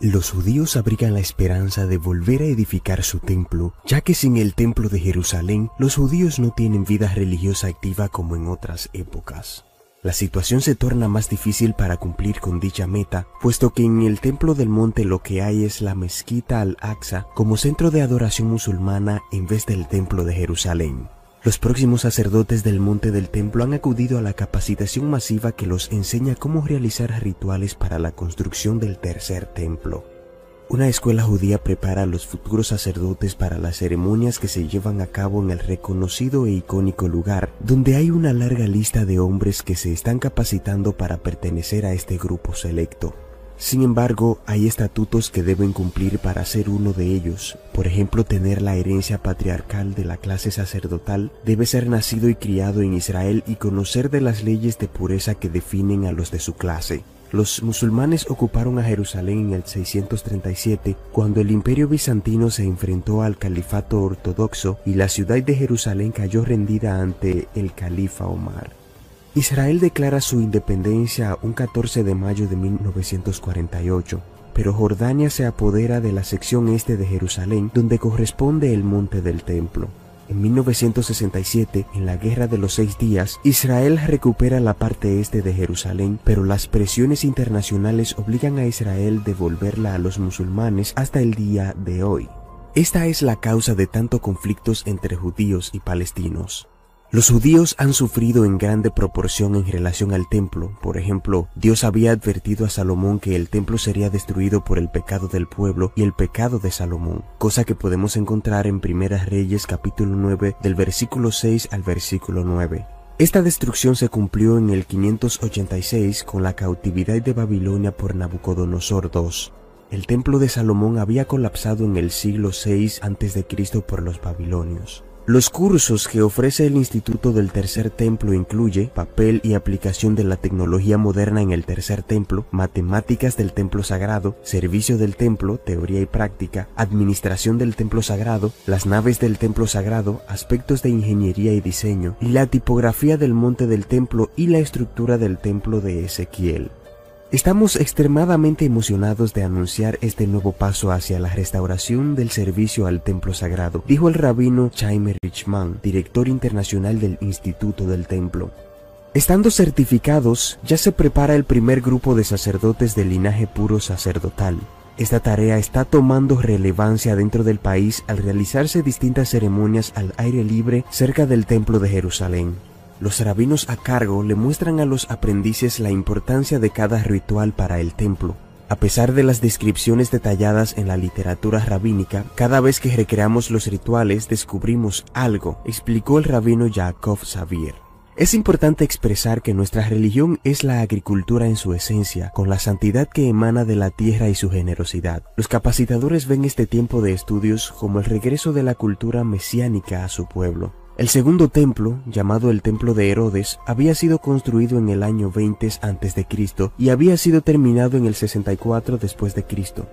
Los judíos abrigan la esperanza de volver a edificar su templo, ya que sin el templo de Jerusalén, los judíos no tienen vida religiosa activa como en otras épocas. La situación se torna más difícil para cumplir con dicha meta, puesto que en el templo del monte lo que hay es la mezquita al-Aqsa como centro de adoración musulmana en vez del templo de Jerusalén. Los próximos sacerdotes del monte del templo han acudido a la capacitación masiva que los enseña cómo realizar rituales para la construcción del tercer templo. Una escuela judía prepara a los futuros sacerdotes para las ceremonias que se llevan a cabo en el reconocido e icónico lugar, donde hay una larga lista de hombres que se están capacitando para pertenecer a este grupo selecto. Sin embargo, hay estatutos que deben cumplir para ser uno de ellos. Por ejemplo, tener la herencia patriarcal de la clase sacerdotal, debe ser nacido y criado en Israel y conocer de las leyes de pureza que definen a los de su clase. Los musulmanes ocuparon a Jerusalén en el 637 cuando el imperio bizantino se enfrentó al califato ortodoxo y la ciudad de Jerusalén cayó rendida ante el califa Omar. Israel declara su independencia un 14 de mayo de 1948, pero Jordania se apodera de la sección este de Jerusalén donde corresponde el monte del templo. En 1967, en la Guerra de los Seis Días, Israel recupera la parte este de Jerusalén, pero las presiones internacionales obligan a Israel devolverla a los musulmanes hasta el día de hoy. Esta es la causa de tanto conflictos entre judíos y palestinos. Los judíos han sufrido en grande proporción en relación al templo. Por ejemplo, Dios había advertido a Salomón que el templo sería destruido por el pecado del pueblo y el pecado de Salomón, cosa que podemos encontrar en Primeras Reyes capítulo 9 del versículo 6 al versículo 9. Esta destrucción se cumplió en el 586 con la cautividad de Babilonia por Nabucodonosor II. El templo de Salomón había colapsado en el siglo 6 a.C. por los babilonios. Los cursos que ofrece el Instituto del Tercer Templo incluye papel y aplicación de la tecnología moderna en el Tercer Templo, matemáticas del Templo Sagrado, servicio del Templo, teoría y práctica, administración del Templo Sagrado, las naves del Templo Sagrado, aspectos de ingeniería y diseño, y la tipografía del monte del Templo y la estructura del Templo de Ezequiel. Estamos extremadamente emocionados de anunciar este nuevo paso hacia la restauración del servicio al templo sagrado, dijo el rabino Chaim Richman, director internacional del Instituto del Templo. Estando certificados, ya se prepara el primer grupo de sacerdotes del linaje puro sacerdotal. Esta tarea está tomando relevancia dentro del país al realizarse distintas ceremonias al aire libre cerca del Templo de Jerusalén. Los rabinos a cargo le muestran a los aprendices la importancia de cada ritual para el templo. A pesar de las descripciones detalladas en la literatura rabínica, cada vez que recreamos los rituales descubrimos algo, explicó el rabino Yaakov Xavier. Es importante expresar que nuestra religión es la agricultura en su esencia, con la santidad que emana de la tierra y su generosidad. Los capacitadores ven este tiempo de estudios como el regreso de la cultura mesiánica a su pueblo. El segundo templo, llamado el Templo de Herodes, había sido construido en el año 20 a.C. y había sido terminado en el 64 después de Cristo.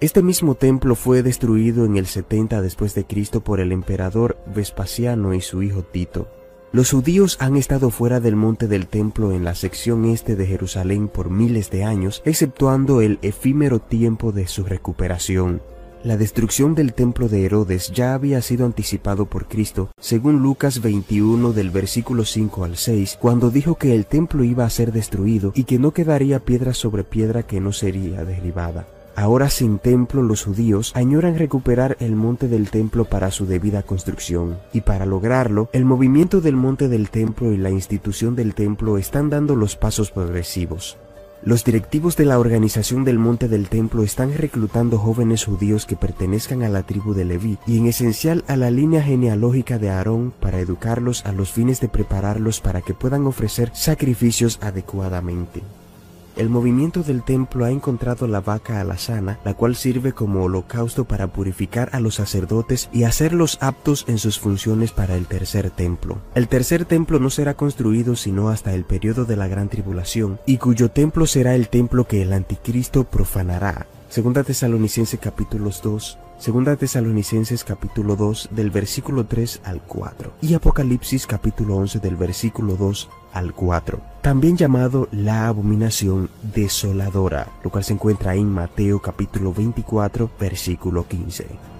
Este mismo templo fue destruido en el 70 después de Cristo por el emperador Vespasiano y su hijo Tito. Los judíos han estado fuera del monte del templo en la sección este de Jerusalén por miles de años, exceptuando el efímero tiempo de su recuperación. La destrucción del templo de Herodes ya había sido anticipado por Cristo, según Lucas 21 del versículo 5 al 6, cuando dijo que el templo iba a ser destruido y que no quedaría piedra sobre piedra que no sería derribada. Ahora sin templo los judíos añoran recuperar el monte del templo para su debida construcción, y para lograrlo, el movimiento del monte del templo y la institución del templo están dando los pasos progresivos. Los directivos de la organización del Monte del Templo están reclutando jóvenes judíos que pertenezcan a la tribu de Leví y en esencial a la línea genealógica de Aarón para educarlos a los fines de prepararlos para que puedan ofrecer sacrificios adecuadamente. El movimiento del templo ha encontrado la vaca alazana, la cual sirve como holocausto para purificar a los sacerdotes y hacerlos aptos en sus funciones para el tercer templo. El tercer templo no será construido sino hasta el periodo de la gran tribulación, y cuyo templo será el templo que el anticristo profanará. Segunda Tesalonicense capítulos 2, Segunda Tesalonicenses capítulo 2 del versículo 3 al 4 y Apocalipsis capítulo 11 del versículo 2 al 4, también llamado la abominación desoladora, lo cual se encuentra en Mateo capítulo 24 versículo 15.